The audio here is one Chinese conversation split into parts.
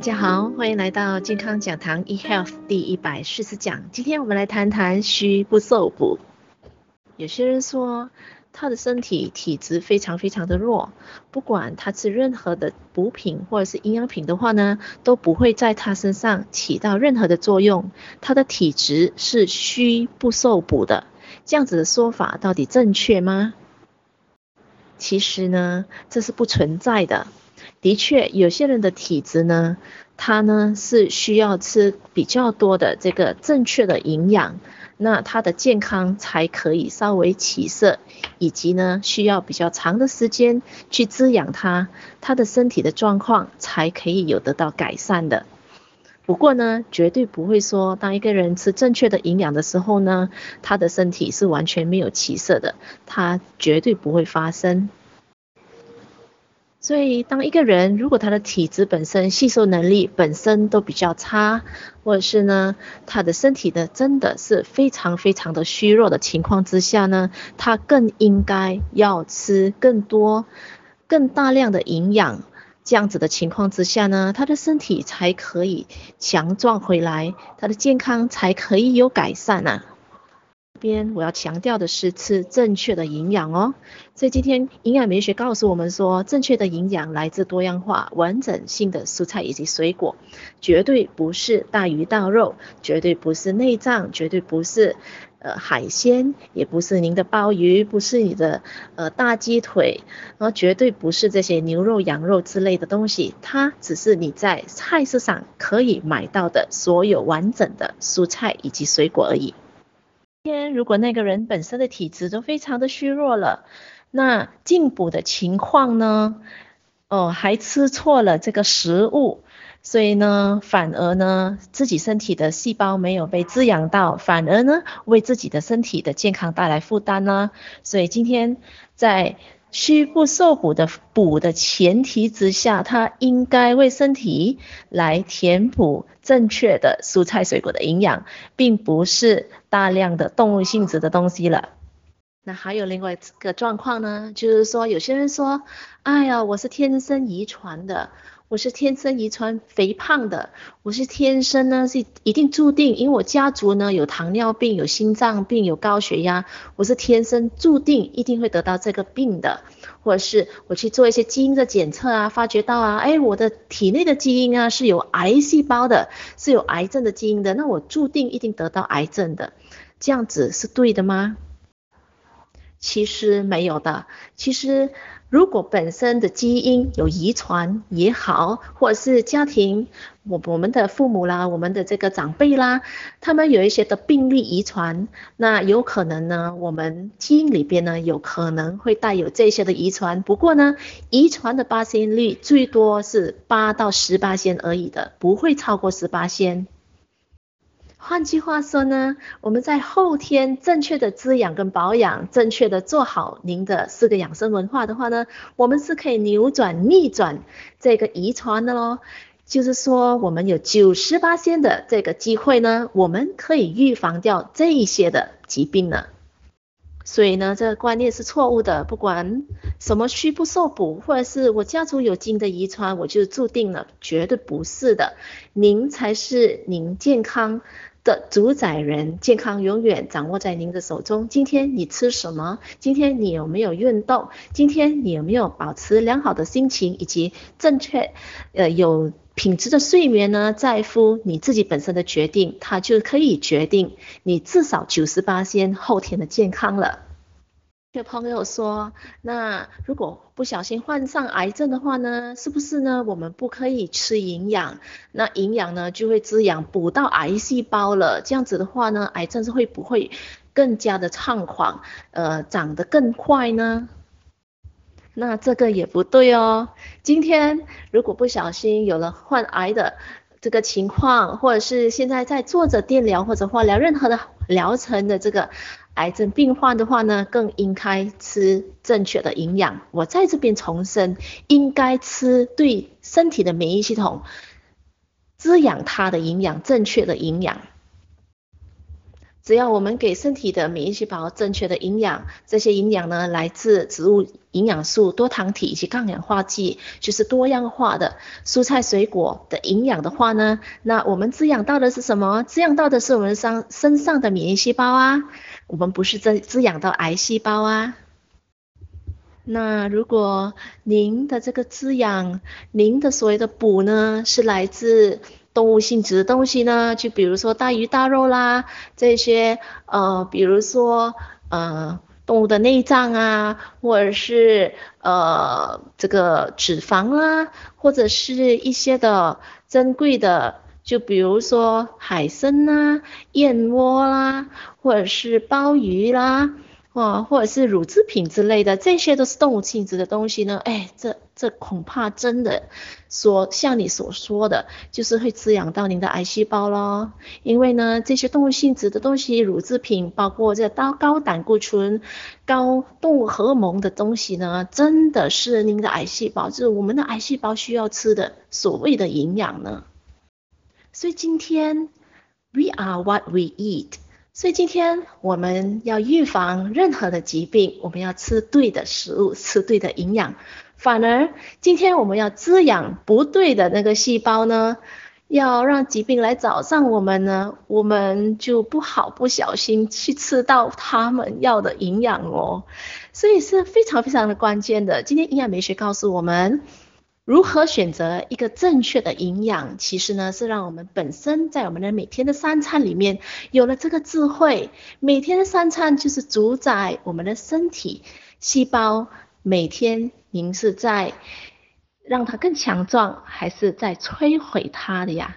大家好，欢迎来到健康讲堂 eHealth 第一百四十讲。今天我们来谈谈虚不受补。有些人说他的身体体质非常非常的弱，不管他吃任何的补品或者是营养品的话呢，都不会在他身上起到任何的作用。他的体质是虚不受补的，这样子的说法到底正确吗？其实呢，这是不存在的。的确，有些人的体质呢，他呢是需要吃比较多的这个正确的营养，那他的健康才可以稍微起色，以及呢需要比较长的时间去滋养他，他的身体的状况才可以有得到改善的。不过呢，绝对不会说当一个人吃正确的营养的时候呢，他的身体是完全没有起色的，他绝对不会发生。所以，当一个人如果他的体质本身吸收能力本身都比较差，或者是呢，他的身体呢真的是非常非常的虚弱的情况之下呢，他更应该要吃更多、更大量的营养，这样子的情况之下呢，他的身体才可以强壮回来，他的健康才可以有改善啊。边我要强调的是吃正确的营养哦，所以今天营养美学告诉我们说，正确的营养来自多样化、完整性的蔬菜以及水果，绝对不是大鱼大肉，绝对不是内脏，绝对不是呃海鲜，也不是您的鲍鱼，不是你的呃大鸡腿，然后绝对不是这些牛肉、羊肉之类的东西，它只是你在菜市场可以买到的所有完整的蔬菜以及水果而已。天，如果那个人本身的体质都非常的虚弱了，那进补的情况呢？哦，还吃错了这个食物，所以呢，反而呢，自己身体的细胞没有被滋养到，反而呢，为自己的身体的健康带来负担呢。所以今天在虚不受补的补的前提之下，他应该为身体来填补正确的蔬菜水果的营养，并不是大量的动物性质的东西了。那还有另外一个状况呢，就是说有些人说，哎呀，我是天生遗传的。我是天生遗传肥胖的，我是天生呢是一定注定，因为我家族呢有糖尿病、有心脏病、有高血压，我是天生注定一定会得到这个病的，或者是我去做一些基因的检测啊，发觉到啊，哎，我的体内的基因啊是有癌细胞的，是有癌症的基因的，那我注定一定得到癌症的，这样子是对的吗？其实没有的，其实。如果本身的基因有遗传也好，或者是家庭，我我们的父母啦，我们的这个长辈啦，他们有一些的病例遗传，那有可能呢，我们基因里边呢，有可能会带有这些的遗传。不过呢，遗传的发生率最多是八到十八仙而已的，不会超过十八仙。换句话说呢，我们在后天正确的滋养跟保养，正确的做好您的四个养生文化的话呢，我们是可以扭转逆转这个遗传的喽。就是说，我们有九十八仙的这个机会呢，我们可以预防掉这一些的疾病呢。所以呢，这个观念是错误的。不管什么虚不受补，或者是我家族有基因的遗传，我就注定了，绝对不是的。您才是您健康的主宰人，健康永远掌握在您的手中。今天你吃什么？今天你有没有运动？今天你有没有保持良好的心情以及正确呃有品质的睡眠呢？在乎你自己本身的决定，它就可以决定你至少九十八先后天的健康了。有朋友说，那如果不小心患上癌症的话呢，是不是呢？我们不可以吃营养，那营养呢就会滋养补到癌细胞了。这样子的话呢，癌症是会不会更加的猖狂，呃，长得更快呢？那这个也不对哦。今天如果不小心有了患癌的这个情况，或者是现在在做着电疗或者化疗任何的疗程的这个。癌症病患的话呢，更应该吃正确的营养。我在这边重申，应该吃对身体的免疫系统滋养它的营养，正确的营养。只要我们给身体的免疫细胞正确的营养，这些营养呢，来自植物营养素、多糖体以及抗氧化剂，就是多样化的蔬菜水果的营养的话呢，那我们滋养到的是什么？滋养到的是我们上身上的免疫细胞啊，我们不是在滋养到癌细胞啊。那如果您的这个滋养，您的所谓的补呢，是来自动物性质的东西呢，就比如说大鱼大肉啦，这些呃，比如说呃动物的内脏啊，或者是呃这个脂肪啦，或者是一些的珍贵的，就比如说海参啦、燕窝啦，或者是鲍鱼啦。哇，或者是乳制品之类的，这些都是动物性质的东西呢。哎，这这恐怕真的说像你所说的，就是会滋养到您的癌细胞咯。因为呢，这些动物性质的东西，乳制品，包括这高高胆固醇、高动物荷尔蒙的东西呢，真的是您的癌细胞，就是我们的癌细胞需要吃的所谓的营养呢。所以今天，We are what we eat。所以今天我们要预防任何的疾病，我们要吃对的食物，吃对的营养。反而今天我们要滋养不对的那个细胞呢，要让疾病来找上我们呢，我们就不好不小心去吃到他们要的营养哦。所以是非常非常的关键的。今天营养美学告诉我们。如何选择一个正确的营养？其实呢，是让我们本身在我们的每天的三餐里面有了这个智慧。每天的三餐就是主宰我们的身体细胞，每天您是在让它更强壮，还是在摧毁它的呀？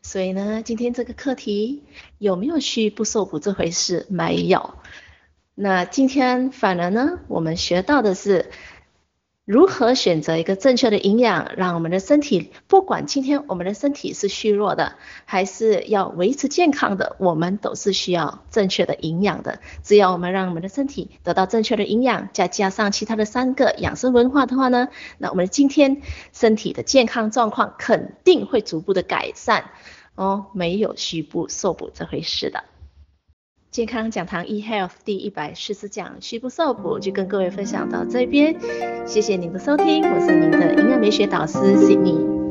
所以呢，今天这个课题有没有虚不受补这回事？没有。那今天反而呢，我们学到的是。如何选择一个正确的营养，让我们的身体，不管今天我们的身体是虚弱的，还是要维持健康的，我们都是需要正确的营养的。只要我们让我们的身体得到正确的营养，再加上其他的三个养生文化的话呢，那我们今天身体的健康状况肯定会逐步的改善哦，没有虚不受补这回事的。健康讲堂 eHealth 第一百四十讲，虚不受补，就跟各位分享到这边，谢谢您的收听，我是您的营养美学导师 Sydney。